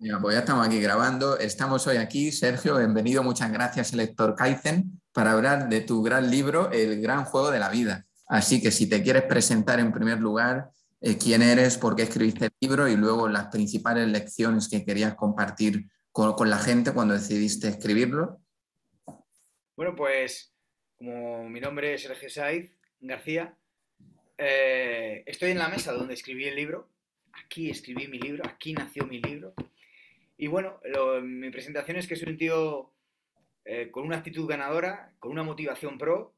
Ya, pues ya estamos aquí grabando. Estamos hoy aquí, Sergio. Bienvenido, muchas gracias, Lector Kaizen, para hablar de tu gran libro, El gran juego de la vida. Así que si te quieres presentar en primer lugar, eh, quién eres, por qué escribiste el libro y luego las principales lecciones que querías compartir con, la gente cuando decidiste escribirlo. Bueno, pues como mi nombre es Sergio Saiz García, eh, estoy en la mesa donde escribí el libro. Aquí escribí mi libro, aquí nació mi libro. Y bueno, mi presentación es que soy un tío eh, con una actitud ganadora, con una motivación pro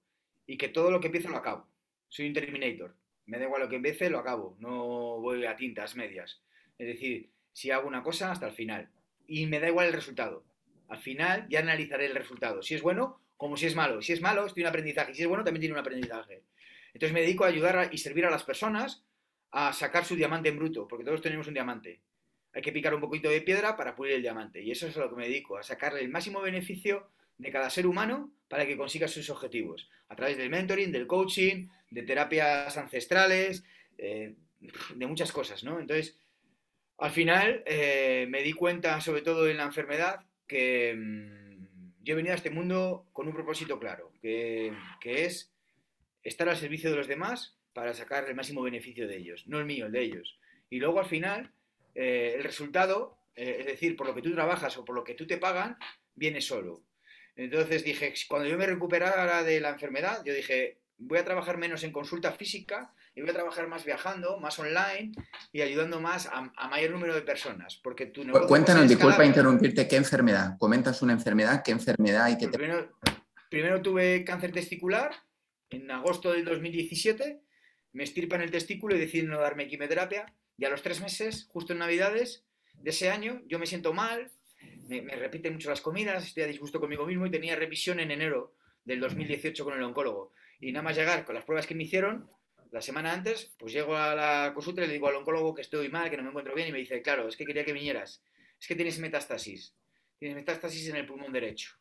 y que todo lo que empiezo lo acabo. Soy un Terminator. Me da igual lo que empiece, lo acabo. No voy a tintas medias. Es decir, si hago una cosa hasta el final. Y me da igual el resultado. Al final ya analizaré el resultado. Si es bueno, como si es malo. Si es malo, estoy en aprendizaje. Si es bueno, también tiene un aprendizaje. Entonces me dedico a ayudar y servir a las personas a sacar su diamante en bruto, porque todos tenemos un diamante hay que picar un poquito de piedra para pulir el diamante. Y eso es a lo que me dedico, a sacarle el máximo beneficio de cada ser humano para que consiga sus objetivos. A través del mentoring, del coaching, de terapias ancestrales, eh, de muchas cosas, ¿no? Entonces, al final eh, me di cuenta, sobre todo en la enfermedad, que mm, yo he venido a este mundo con un propósito claro, que, es estar al servicio de los demás para sacar el máximo beneficio de ellos, no el mío, el de ellos. Y luego al final eh, el resultado, eh, es decir, por lo que tú trabajas o por lo que tú te pagan, viene solo. Entonces dije, cuando yo me recuperara de la enfermedad, yo dije, voy a trabajar menos en consulta física y voy a trabajar más viajando, más online y ayudando más a, mayor número de personas. Porque tu Cuéntanos, disculpa interrumpirte, ¿qué enfermedad? Comentas una enfermedad, ¿qué enfermedad y qué te... primero, primero tuve cáncer testicular en agosto del 2017, me estirpan el testículo y deciden no darme quimioterapia y a los tres meses, justo en Navidades de ese año, yo me siento mal, me, repiten mucho las comidas, estoy a disgusto conmigo mismo y tenía revisión en enero del 2018 con el oncólogo. Y nada más llegar con las pruebas que me hicieron, la semana antes, pues llego a la consulta y le digo al oncólogo que estoy mal, que no me encuentro bien, y me dice, claro, es que quería que vinieras. Es que tienes metástasis. Tienes metástasis en el pulmón derecho.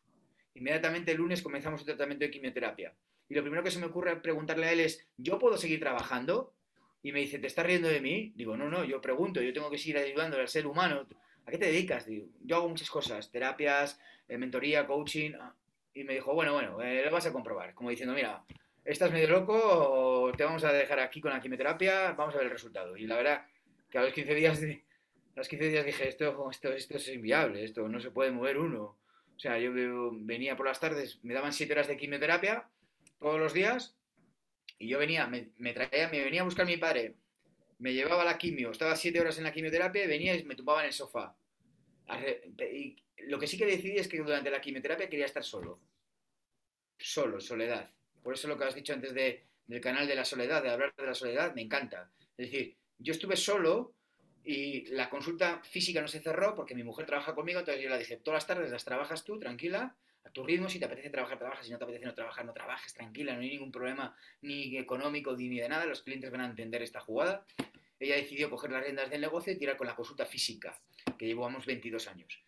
Inmediatamente el lunes comenzamos el tratamiento de quimioterapia. Y lo primero que se me ocurre preguntarle a él es, ¿yo puedo seguir trabajando? Y me dice, ¿te estás riendo de mí? Digo, no, no, yo pregunto, yo tengo que seguir ayudando al ser humano. ¿A qué te dedicas? Digo, yo hago muchas cosas, terapias, eh, mentoría, coaching. Ah, y me dijo, bueno, bueno, eh, lo vas a comprobar. Como diciendo, mira, estás medio loco, te vamos a dejar aquí con la quimioterapia, vamos a ver el resultado. Y la verdad, que a los 15 días, a los 15 días dije, esto, esto, esto es inviable, esto no se puede mover uno. O sea, yo venía por las tardes, me daban 7 horas de quimioterapia todos los días y yo venía, me, traía, me venía a buscar mi padre, me llevaba la quimio, estaba siete horas en la quimioterapia venía y me tumbaba en el sofá. Y lo que sí que decidí es que durante la quimioterapia quería estar solo. Solo, soledad. Por eso lo que has dicho antes de, del canal de la soledad, de hablar de la soledad, me encanta. Es decir, yo estuve solo y la consulta física no se cerró porque mi mujer trabaja conmigo, entonces yo le dije, todas las tardes las trabajas tú, tranquila, a tu ritmo, si te apetece trabajar, trabajas, si no te apetece no trabajar, no trabajes, tranquila, no hay ningún problema ni económico ni de nada, los clientes van a entender esta jugada. Ella decidió coger las riendas del negocio y tirar con la consulta física, que llevamos 22 años.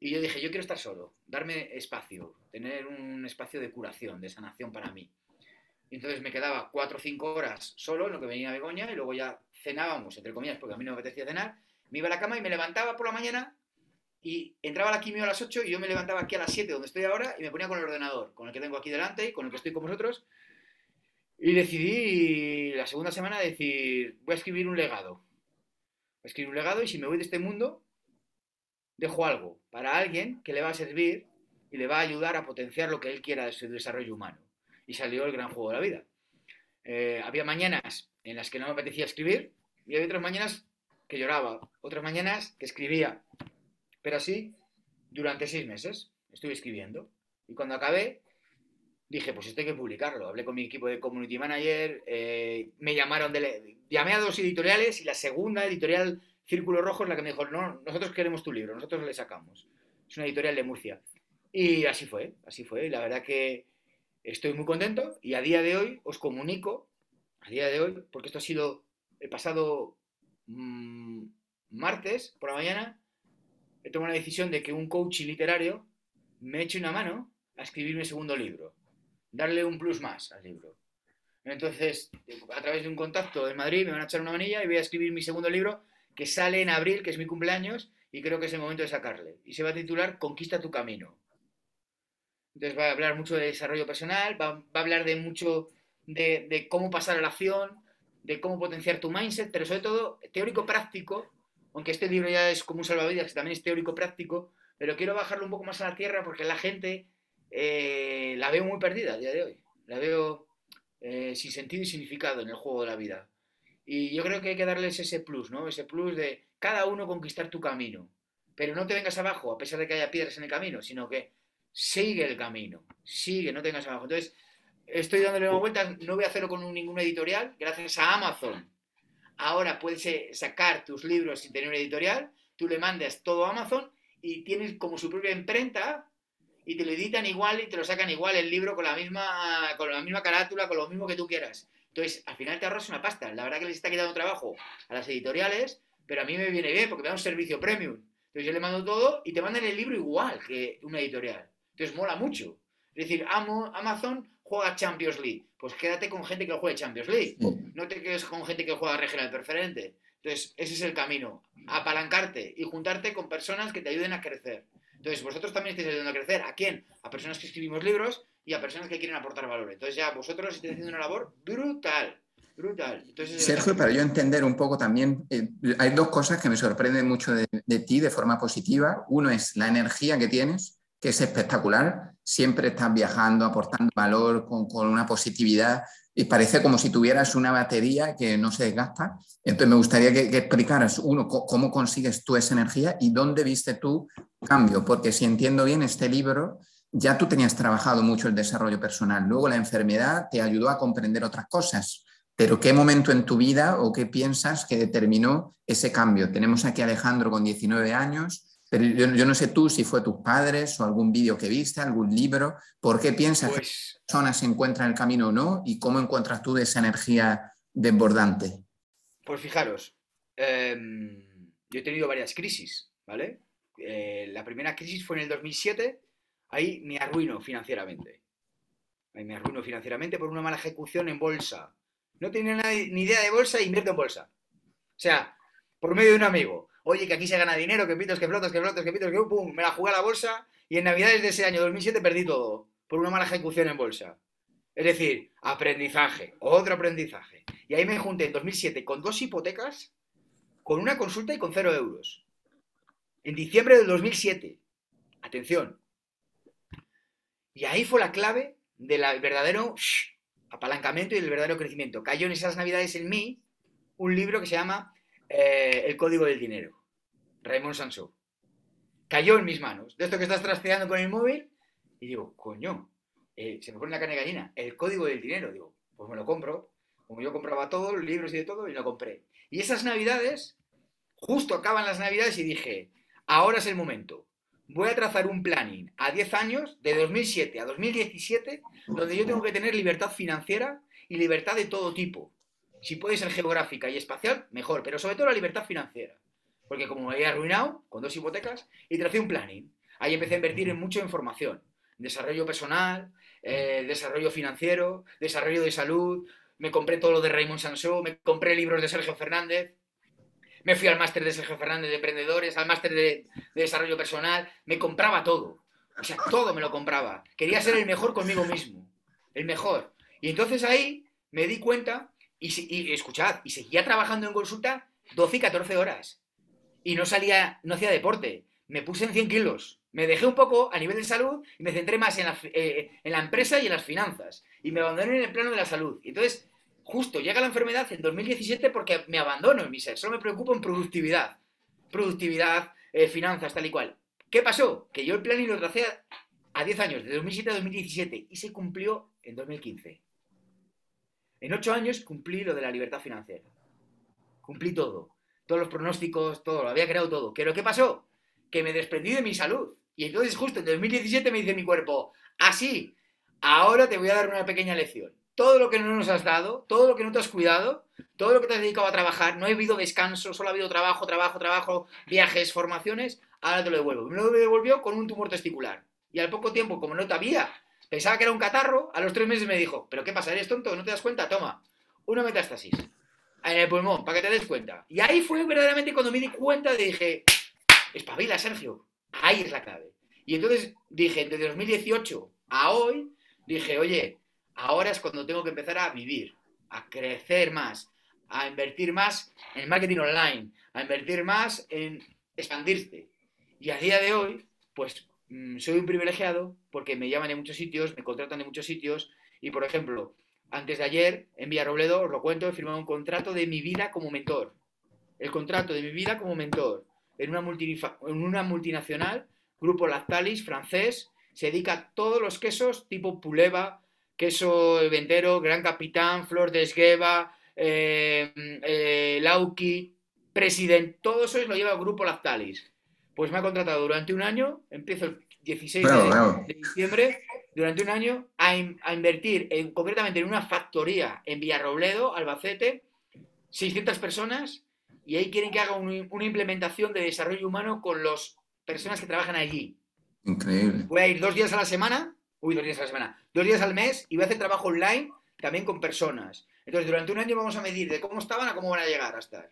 Y yo dije, yo quiero estar solo, darme espacio, tener un espacio de curación, de sanación para mí. Y entonces me quedaba 4 o 5 horas solo en lo que venía Begoña y luego ya cenábamos, entre comillas, porque a mí no me apetecía cenar. Me iba a la cama y me levantaba por la mañana y entraba la quimio a las 8 y yo me levantaba aquí a las 7 donde estoy ahora y me ponía con el ordenador, con el que tengo aquí delante y con el que estoy con vosotros. Y decidí la segunda semana decir, voy a escribir un legado. Voy a escribir un legado y si me voy de este mundo, dejo algo para alguien que le va a servir y le va a ayudar a potenciar lo que él quiera de su desarrollo humano. Y salió el gran juego de la vida. Eh, había mañanas en las que no me apetecía escribir y había otras mañanas que lloraba, otras mañanas que escribía, pero así, durante seis meses estuve escribiendo. Y cuando acabé, dije, pues esto hay que publicarlo. Hablé con mi equipo de community manager, eh, me llamaron, de, llamé a dos editoriales y la segunda editorial Círculo Rojo es la que me dijo, no, nosotros queremos tu libro, nosotros le sacamos. Es una editorial de Murcia. Y así fue, así fue. Y la verdad que estoy muy contento y a día de hoy os comunico, a día de hoy, porque esto ha sido el pasado mm, martes por la mañana, he tomado la decisión de que un coach literario me eche una mano a escribir mi segundo libro, darle un plus más al libro. Entonces, a través de un contacto en Madrid me van a echar una manilla y voy a escribir mi segundo libro que sale en abril, que es mi cumpleaños, y creo que es el momento de sacarle. Y se va a titular Conquista tu camino. Entonces va a hablar mucho de desarrollo personal, va, a hablar de mucho de, cómo pasar a la acción, de cómo potenciar tu mindset, pero sobre todo teórico-práctico, aunque este libro ya es como un salvavidas, que también es teórico-práctico, pero quiero bajarlo un poco más a la tierra porque la gente eh, la veo muy perdida a día de hoy. La veo eh, sin sentido y significado en el juego de la vida. Y yo creo que hay que darles ese plus, ¿no? Ese plus de cada uno conquistar tu camino. Pero no te vengas abajo, a pesar de que haya piedras en el camino, sino que sigue el camino, sigue, no te vengas abajo. Entonces, estoy dándole una vuelta, no voy a hacerlo con ningún editorial, gracias a Amazon. Ahora puedes eh, sacar tus libros sin tener un editorial, tú le mandas todo a Amazon y tienes como su propia imprenta y te lo editan igual y te lo sacan igual el libro con la misma, con la misma carátula, con lo mismo que tú quieras. Entonces, al final te ahorras una pasta. La verdad que les está quitando trabajo a las editoriales, pero a mí me viene bien porque me da un servicio premium. Entonces yo le mando todo y te mandan el libro igual que una editorial. Entonces mola mucho. Es decir, Amazon juega Champions League. Pues quédate con gente que juegue Champions League. No te quedes con gente que juega regional preferente. Entonces, ese es el camino. Apalancarte y juntarte con personas que te ayuden a crecer. Entonces, vosotros también estáis ayudando a crecer. ¿A quién? A personas que escribimos libros y a personas que quieren aportar valor. Entonces, ya vosotros estáis haciendo una labor brutal. Brutal. Sergio, para yo entender un poco también, eh, hay dos cosas que me sorprenden mucho de, de ti de forma positiva. Uno es la energía que tienes que es espectacular. Siempre estás viajando, aportando valor con, una positividad y parece como si tuvieras una batería que no se desgasta. Entonces me gustaría que, explicaras, uno, cómo consigues tú esa energía y dónde viste tú cambio, porque si entiendo bien este libro, ya tú tenías trabajado mucho el desarrollo personal, luego la enfermedad te ayudó a comprender otras cosas, pero ¿qué momento en tu vida o qué piensas que determinó ese cambio? Tenemos aquí a Alejandro con 19 años, pero yo, no sé tú si fue tus padres o algún vídeo que viste, algún libro. ¿Por qué piensas que pues la persona se encuentra en el camino o no? ¿Y cómo encuentras tú esa energía desbordante? Pues fijaros, em, yo he tenido varias crisis, ¿vale? Eh, la primera crisis fue en el 2007, ahí me arruino financieramente. Ahí me arruino financieramente por una mala ejecución en bolsa. No tenía ni idea de bolsa e invierto en bolsa. O sea, por medio de un amigo oye, que aquí se gana dinero, que pitos, que flotas, que flotas, que pitos, que pum, me la jugué a la bolsa y en Navidades de ese año 2007 perdí todo por una mala ejecución en bolsa. Es decir, aprendizaje, otro aprendizaje. Y ahí me junté en 2007 con dos hipotecas, con una consulta y con cero euros. En diciembre del 2007. Atención. Y ahí fue la clave del verdadero apalancamiento y del verdadero crecimiento. Cayó en esas navidades en mí un libro que se llama eh, el código del dinero. Raymond Sancho. Cayó en mis manos. De esto que estás trasteando con el móvil. Y digo, coño, eh, se me pone la carne gallina. El código del dinero. Digo, pues me lo compro. Como yo compraba todo, los libros y de todo, y lo compré. Y esas navidades, justo acaban las navidades y dije, ahora es el momento. Voy a trazar un planning a 10 años, de 2007 a 2017, donde yo tengo que tener libertad financiera y libertad de todo tipo. Si puede ser geográfica y espacial, mejor, pero sobre todo la libertad financiera. Porque como me había arruinado con dos hipotecas, y tracé un planning. Ahí empecé a invertir en mucha información. Desarrollo personal, eh, desarrollo financiero, desarrollo de salud. Me compré todo lo de Raymond Sansó, me compré libros de Sergio Fernández. Me fui al máster de Sergio Fernández de Emprendedores, al máster de, de desarrollo personal. Me compraba todo. O sea, todo me lo compraba. Quería ser el mejor conmigo mismo. El mejor. Y entonces ahí me di cuenta y, escuchad, y seguía trabajando en consulta 12 y 14 horas. Y no salía, no hacía deporte. Me puse en 100 kilos. Me dejé un poco a nivel de salud y me centré más en la, eh, en la empresa y en las finanzas. Y me abandoné en el plano de la salud. Y entonces, justo llega la enfermedad en 2017 porque me abandono en mi ser. Solo me preocupo en productividad. Productividad, eh, finanzas, tal y cual. ¿Qué pasó? Que yo el plan y lo tracé a 10 años, de 2007 a 2017, y se cumplió en 2015. En ocho años cumplí lo de la libertad financiera. Cumplí todo. Todos los pronósticos, todo, lo había creado todo. ¿Pero qué pasó? Que me desprendí de mi salud. Y entonces justo en 2017 me dice mi cuerpo, así, ahora te voy a dar una pequeña lección. Todo lo que no nos has dado, todo lo que no te has cuidado, todo lo que te has dedicado a trabajar, no ha habido descanso, solo ha habido trabajo, trabajo, trabajo, viajes, formaciones, ahora te lo devuelvo. Me lo devolvió con un tumor testicular. Y al poco tiempo, como no te había Pensaba que era un catarro, a los tres meses me dijo, ¿pero qué pasa? ¿Eres tonto? ¿No te das cuenta? Toma, una metástasis en el pulmón, para que te des cuenta. Y ahí fue verdaderamente cuando me di cuenta dije, espabila, Sergio. Ahí es la clave. Y entonces dije, desde 2018 a hoy, dije, oye, ahora es cuando tengo que empezar a vivir, a crecer más, a invertir más en marketing online, a invertir más en expandirte. Y a día de hoy, pues mm, soy un privilegiado porque me llaman de muchos sitios, me contratan de muchos sitios y, por ejemplo, antes de ayer en Villarrobledo, os lo cuento, he firmado un contrato de mi vida como mentor. El contrato de mi vida como mentor en una, en una multinacional, Grupo Lactalis, francés, se dedica a todos los quesos tipo Puleva, queso ventero, Gran Capitán, Flor de Esgueva, eh, eh, Lauki, President, todo eso lo lleva el Grupo Lactalis. Pues me ha contratado durante un año, empiezo el 16 de, diciembre, durante un año a, invertir en, concretamente en una factoría en Villarrobledo, Albacete, 600 personas, y ahí quieren que haga una implementación de desarrollo humano con las personas que trabajan allí. Increíble. Voy a ir dos días a la semana, uy, dos días a la semana, dos días al mes y voy a hacer trabajo online también con personas. Entonces, durante un año vamos a medir de cómo estaban a cómo van a llegar a estar.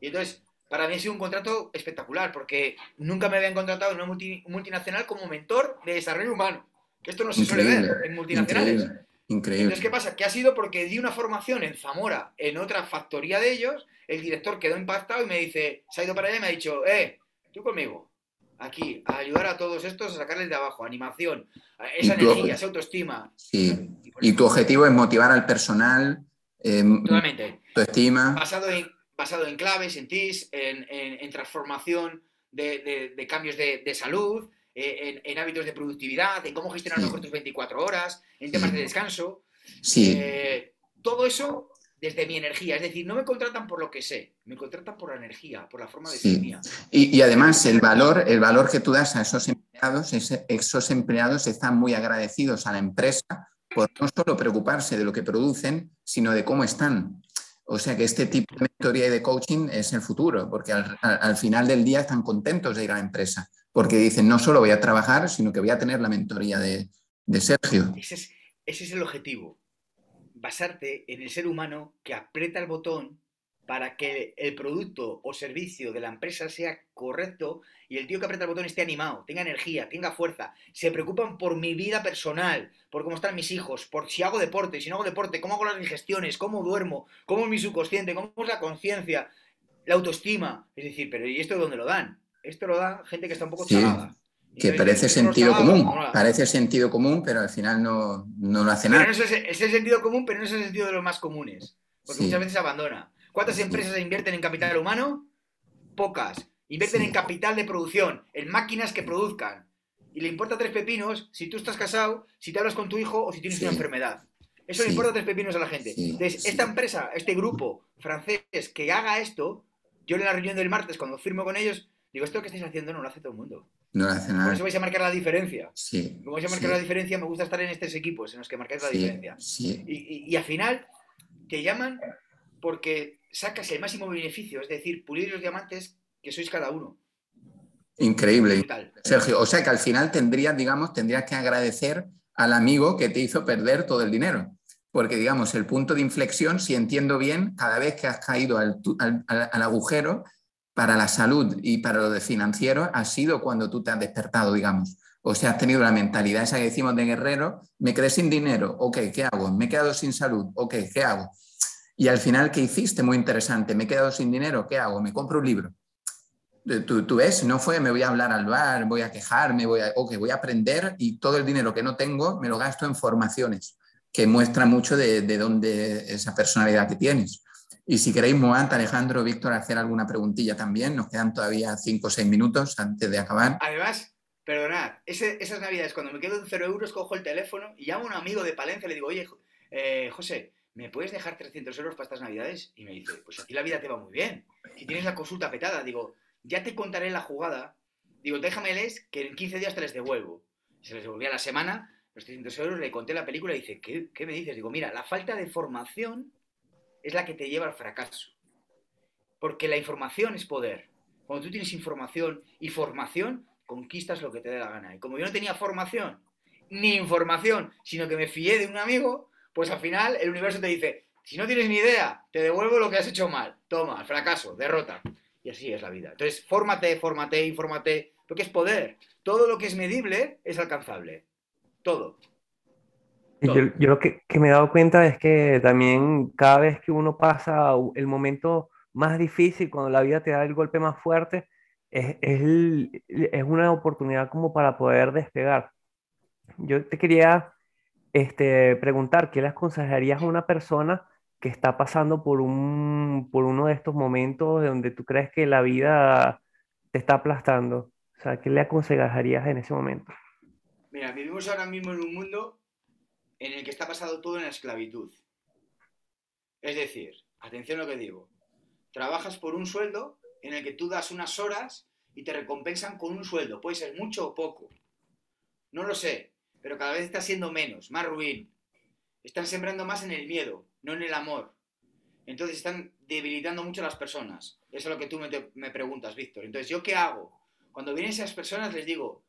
Y entonces, para mí ha sido un contrato espectacular, porque nunca me habían contratado en una multinacional como mentor de desarrollo humano. Que esto no se suele ver en multinacionales. Increíble, Entonces, ¿qué pasa? Que ha sido porque di una formación en Zamora, en otra factoría de ellos, el director quedó impactado y me dice, se ha ido para allá y me ha dicho, eh, tú conmigo, aquí, a ayudar a todos estos a sacarles de abajo, animación, esa energía, esa autoestima. Sí. Y, tu objetivo es motivar al personal, eh, Totalmente. tu estima. Basado en, basado en claves, en TIS, en, transformación de, cambios de, salud, eh, en, hábitos de productividad, en cómo gestionar mejor tus 24 horas, en temas de descanso. Sí. Eh, todo eso desde mi energía. Es decir, no me contratan por lo que sé, me contratan por la energía, por la forma de ser mía. Y, además el valor, el valor que tú das a esos empleados, esos empleados están muy agradecidos a la empresa por no solo preocuparse de lo que producen, sino de cómo están. O sea que este tipo de mentoría y de coaching es el futuro, porque al, final del día están contentos de ir a la empresa, porque dicen, no solo voy a trabajar, sino que voy a tener la mentoría de, Sergio. Ese es, ese es el objetivo, basarte en el ser humano que aprieta el botón para que el producto o servicio de la empresa sea correcto y el tío que aprieta el botón esté animado, tenga energía, tenga fuerza, se preocupan por mi vida personal, por cómo están mis hijos, por si hago deporte, si no hago deporte, cómo hago las digestiones, cómo duermo, cómo es mi subconsciente, cómo es la conciencia, la autoestima. Es decir, pero ¿y esto de dónde lo dan? Esto lo da gente que está un poco sí, Que parece sentido común, parece sentido común, pero al final no, lo hace nada. es, el sentido común, pero no es el sentido de los más comunes, porque muchas veces abandona. ¿Cuántas empresas invierten en capital humano? Pocas. Invierten en capital de producción, en máquinas que produzcan. Y le importa tres pepinos si tú estás casado, si te hablas con tu hijo o si tienes una enfermedad. Eso le importa tres pepinos a la gente. Entonces, esta empresa, este grupo francés que haga esto, yo en la reunión del martes, cuando firmo con ellos, digo, esto que estáis haciendo no lo hace todo el mundo. No lo hace nada. Por eso vais a marcar la diferencia. Sí. Como vais a marcar la diferencia, me gusta estar en estos equipos en los que marcáis la diferencia. Y, y al final te llaman porque sacas el máximo beneficio, es decir, pulir los diamantes que sois cada uno. Increíble. Sergio, o sea que al final tendrías, digamos, tendrías que agradecer al amigo que te hizo perder todo el dinero. Porque, digamos, el punto de inflexión, si entiendo bien, cada vez que has caído al, agujero, para la salud y para lo de financiero, ha sido cuando tú te has despertado, digamos. O sea, has tenido la mentalidad esa que decimos de guerrero, me quedé sin dinero, ok, ¿qué hago? Me he quedado sin salud, ok, ¿qué hago? Y al final, ¿qué hiciste? Muy interesante. Me he quedado sin dinero, ¿qué hago? Me compro un libro. Eh, tú, tú, ves, no fue me voy a hablar al bar, voy a quejarme, voy a, ok, voy a aprender y todo el dinero que no tengo me lo gasto en formaciones, que muestra mucho de, de dónde esa personalidad que tienes. Y si queréis, Moant, Alejandro, Víctor, hacer alguna preguntilla también, nos quedan todavía cinco o seis minutos antes de acabar. Además, perdonad, esas navidades, cuando me quedo en cero euros, cojo el teléfono y llamo a un amigo de Palencia y le digo, oye, eh, José, ¿me puedes dejar 300 euros para estas navidades? Y me dice, pues a ti la vida te va muy bien. Si tienes la consulta petada, digo, ya te contaré la jugada. Digo, déjameles que en 15 días te les devuelvo. Se les devolvía la semana, los 300 euros, le conté la película y dice, ¿qué, ¿qué me dices? Digo, mira, la falta de formación es la que te lleva al fracaso. Porque la información es poder. Cuando tú tienes información y formación, conquistas lo que te dé la gana. Y como yo no tenía formación ni información, sino que me fié de un amigo, pues al final el universo te dice, si no tienes ni idea, te devuelvo lo que has hecho mal. Toma, fracaso, derrota. Y así es la vida. Entonces, fórmate, fórmate, infórmate, porque es poder. Todo lo que es medible es alcanzable. Todo. Yo, lo que, que, me he dado cuenta es que también cada vez que uno pasa el momento más difícil, cuando la vida te da el golpe más fuerte, es, es, es una oportunidad como para poder despegar. Yo te quería este, preguntar, ¿qué le aconsejarías a una persona que está pasando por, un, por uno de estos momentos donde tú crees que la vida te está aplastando? O sea, ¿qué le aconsejarías en ese momento? Mira, vivimos ahora mismo en un mundo en el que está pasado todo en la esclavitud. Es decir, atención a lo que digo, trabajas por un sueldo en el que tú das unas horas y te recompensan con un sueldo, puede ser mucho o poco. No lo sé, pero cada vez está siendo menos, más ruin. Están sembrando más en el miedo, no en el amor. Entonces están debilitando mucho a las personas. Eso es lo que tú me, preguntas, Víctor. Entonces, ¿yo qué hago? Cuando vienen esas personas les digo,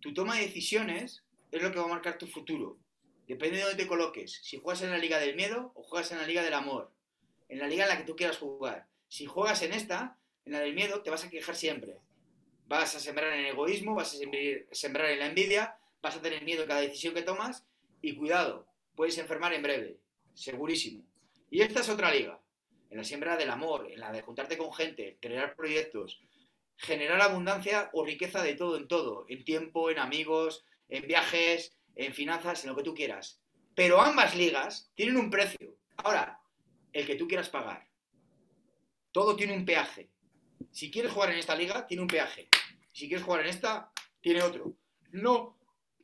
tu toma de decisiones es lo que va a marcar tu futuro. Depende de dónde te coloques. Si juegas en la liga del miedo o juegas en la liga del amor. En la liga en la que tú quieras jugar. Si juegas en esta, en la del miedo, te vas a quejar siempre. Vas a sembrar en el egoísmo, vas a sembrar en la envidia, vas a tener miedo cada decisión que tomas y cuidado, puedes enfermar en breve segurísimo. Y esta es otra liga, en la siembra del amor, en la de juntarte con gente, crear proyectos, generar abundancia o riqueza de todo en todo, en tiempo, en amigos, en viajes, en finanzas, en lo que tú quieras. Pero ambas ligas tienen un precio. Ahora, el que tú quieras pagar. Todo tiene un peaje. Si quieres jugar en esta liga, tiene un peaje. Si quieres jugar en esta, tiene otro. No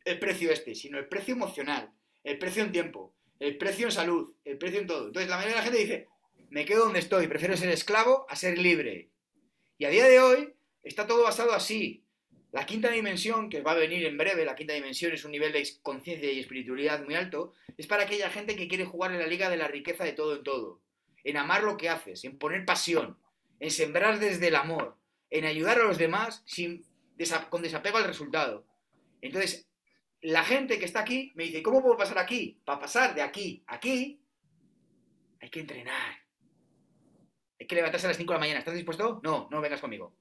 el precio este, sino el precio emocional, el precio en tiempo, el precio en salud, el precio en todo. Entonces la mayoría de la gente dice, me quedo donde estoy, prefiero ser esclavo a ser libre. Y a día de hoy está todo basado así. La quinta dimensión, que va a venir en breve, la quinta dimensión es un nivel de conciencia y espiritualidad muy alto, es para aquella gente que quiere jugar en la liga de la riqueza de todo en todo, en amar lo que haces, en poner pasión, en sembrar desde el amor, en ayudar a los demás sin, con desapego al resultado. Entonces, la gente que está aquí me dice, ¿cómo puedo pasar aquí? Para pasar de aquí a aquí, hay que entrenar. Hay que levantarse a las 5 de la mañana. ¿Estás dispuesto? No, no vengas conmigo.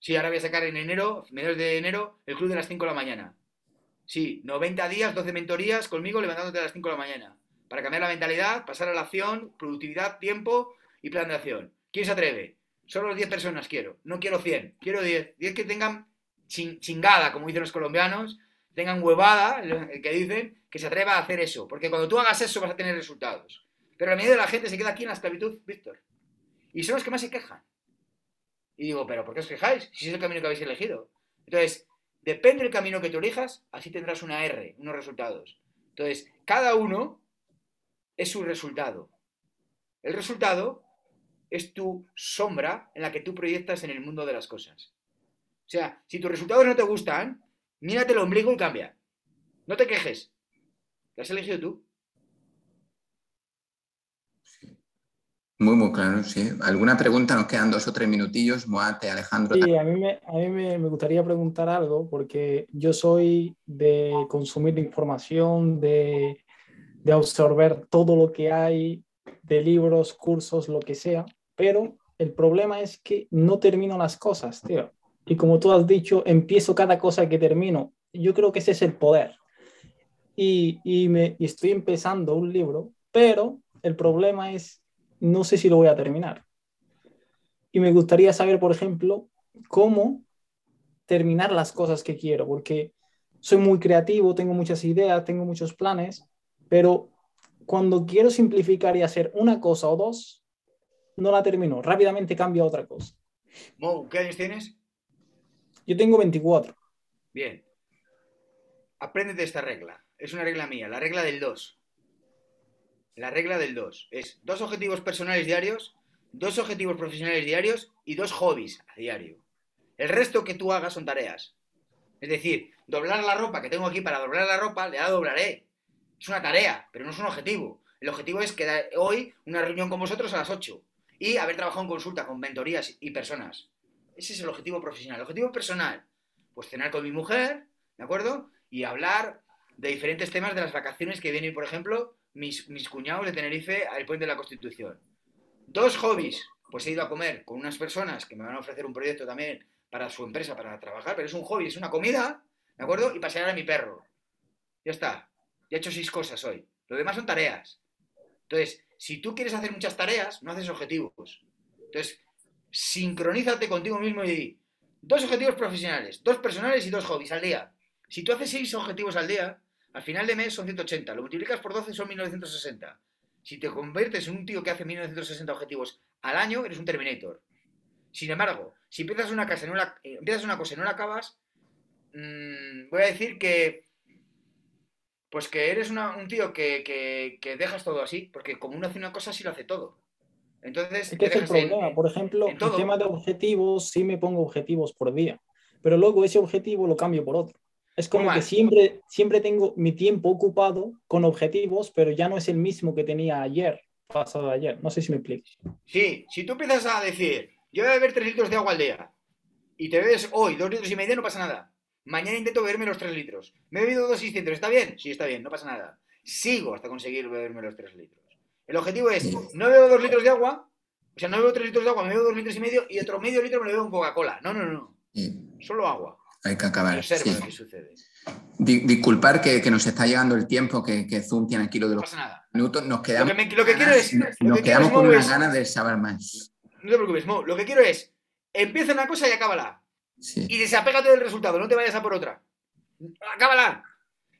Sí, ahora voy a sacar en enero, mediados de enero, el club de las 5 de la mañana. Sí, 90 días, 12 mentorías conmigo levantándote a las 5 de la mañana. Para cambiar la mentalidad, pasar a la acción, productividad, tiempo y plan de acción. ¿Quién se atreve? Solo 10 personas quiero. No quiero 100. Quiero 10. 10 que tengan chingada, como dicen los colombianos, tengan huevada, que dicen, que se atreva a hacer eso. Porque cuando tú hagas eso vas a tener resultados. Pero la mayoría de la gente se queda aquí en la esclavitud, Víctor. Y son los que más se quejan. Y digo, ¿pero por qué os quejáis? Si es el camino que habéis elegido. Entonces, depende del camino que tú elijas, así tendrás una R, unos resultados. Entonces, cada uno es su resultado. El resultado es tu sombra en la que tú proyectas en el mundo de las cosas. O sea, si tus resultados no te gustan, Mírate el ombligo y cambia. No te quejes. Lo has elegido tú. Muy, muy claro, sí. ¿Alguna pregunta? Nos quedan dos o tres minutillos. Moate, Alejandro. Sí, a mí, me, a mí me, gustaría preguntar algo porque yo soy de consumir información, de, de absorber todo lo que hay, de libros, cursos, lo que sea, pero el problema es que no termino las cosas, tío. Y como tú has dicho, empiezo cada cosa que termino. Yo creo que ese es el poder. Y, y me, y estoy empezando un libro, pero el problema es, no sé si lo voy a terminar. Y me gustaría saber, por ejemplo, cómo terminar las cosas que quiero, porque soy muy creativo, tengo muchas ideas, tengo muchos planes, pero cuando quiero simplificar y hacer una cosa o dos, no la termino, rápidamente cambio a otra cosa. ¿qué años tienes? Yo tengo 24. Bien. Apréndete esta regla. Es una regla mía, la regla del 2. La regla del 2 es dos objetivos personales diarios, dos objetivos profesionales diarios y dos hobbies a diario. El resto que tú hagas son tareas. Es decir, doblar la ropa que tengo aquí para doblar la ropa, le la doblaré. Es una tarea, pero no es un objetivo. El objetivo es quedar hoy una reunión con vosotros a las 8 y haber trabajado en consulta con mentorías y personas. Ese es el objetivo profesional. El objetivo personal, pues cenar con mi mujer, ¿de acuerdo? Y hablar de diferentes temas de las vacaciones que vienen, por ejemplo, mis, mis cuñados de Tenerife al Puente de la Constitución. Dos hobbies, pues he ido a comer con unas personas que me van a ofrecer un proyecto también para su empresa, para trabajar, pero es un hobby, es una comida, ¿de acuerdo? Y pasear a mi perro. Ya está. Ya he hecho seis cosas hoy. Lo demás son tareas. Entonces, si tú quieres hacer muchas tareas, no haces objetivos. Entonces, sincronízate contigo mismo y di, dos objetivos profesionales, dos personales y dos hobbies al día. Si tú haces seis objetivos al día, al final de mes son 180, lo multiplicas por 12 son 1960. Si te conviertes en un tío que hace 1960 objetivos al año, eres un Terminator. Sin embargo, si empiezas una, casa, no eh, empiezas una cosa y no la acabas, mmm, voy a decir que pues que eres un tío que, que, que, dejas todo así, porque como uno hace una cosa, sí lo hace todo. Entonces, es que es el problema. En, por ejemplo, el tema de objetivos, sí me pongo objetivos por día, pero luego ese objetivo lo cambio por otro. Es como que siempre, siempre tengo mi tiempo ocupado con objetivos, pero ya no es el mismo que tenía ayer, pasado ayer. No sé si me explico. Sí, si tú empiezas a decir, yo voy a beber 3 litros de agua al día, y te bebes hoy 2 litros y medio, no pasa nada. Mañana intento beberme los 3 litros. Me he bebido 2,600. ¿Está bien? Sí, está bien, no pasa nada. Sigo hasta conseguir beberme los 3 litros. El objetivo es, no bebo 2 litros de agua, o sea, no bebo 3 litros de agua, me bebo 2 litros y medio y otro medio litro me lo bebo en Coca-Cola. No, no, no. Solo agua. Hay que acabar. Sí. Qué sucede. disculpar que, que, nos está llegando el tiempo, que, que, Zoom tiene aquí lo de los no pasa nada. minutos. Nos quedamos, lo que, me, lo que quiero es, nos, nos quedamos con unas ganas de saber más. No te preocupes, Mo. Lo que quiero es, empieza una cosa y acábala. Sí. Y desapégate del resultado, no te vayas a por otra. Acábala.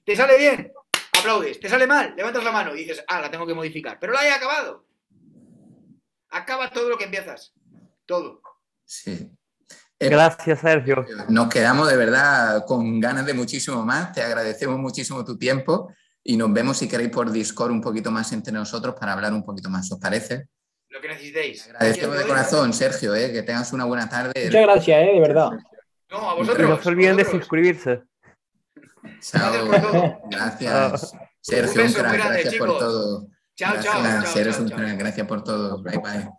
¿Te sale bien? Aplaudes. ¿Te sale mal? Levantas la mano y dices, ah, la tengo que modificar. Pero la he acabado. Acaba todo lo que empiezas. Todo. Sí. Gracias, Sergio. Nos quedamos de verdad con ganas de muchísimo más. Te agradecemos muchísimo tu tiempo y nos vemos si queréis por Discord un poquito más entre nosotros para hablar un poquito más. ¿Os parece? Lo que necesitéis. Agradecemos de corazón, Sergio, ¿eh? que tengas una buena tarde. Muchas gracias, ¿eh? de verdad. No, a vosotros. No se olviden de suscribirse. Chao. Gracias. Sergio, Un beso un crack. muy grande, Gracias por chicos. todo. Chao, chao, Gracias, chao, eres chao, un chao. crack. Gracias por todo. Bye, bye.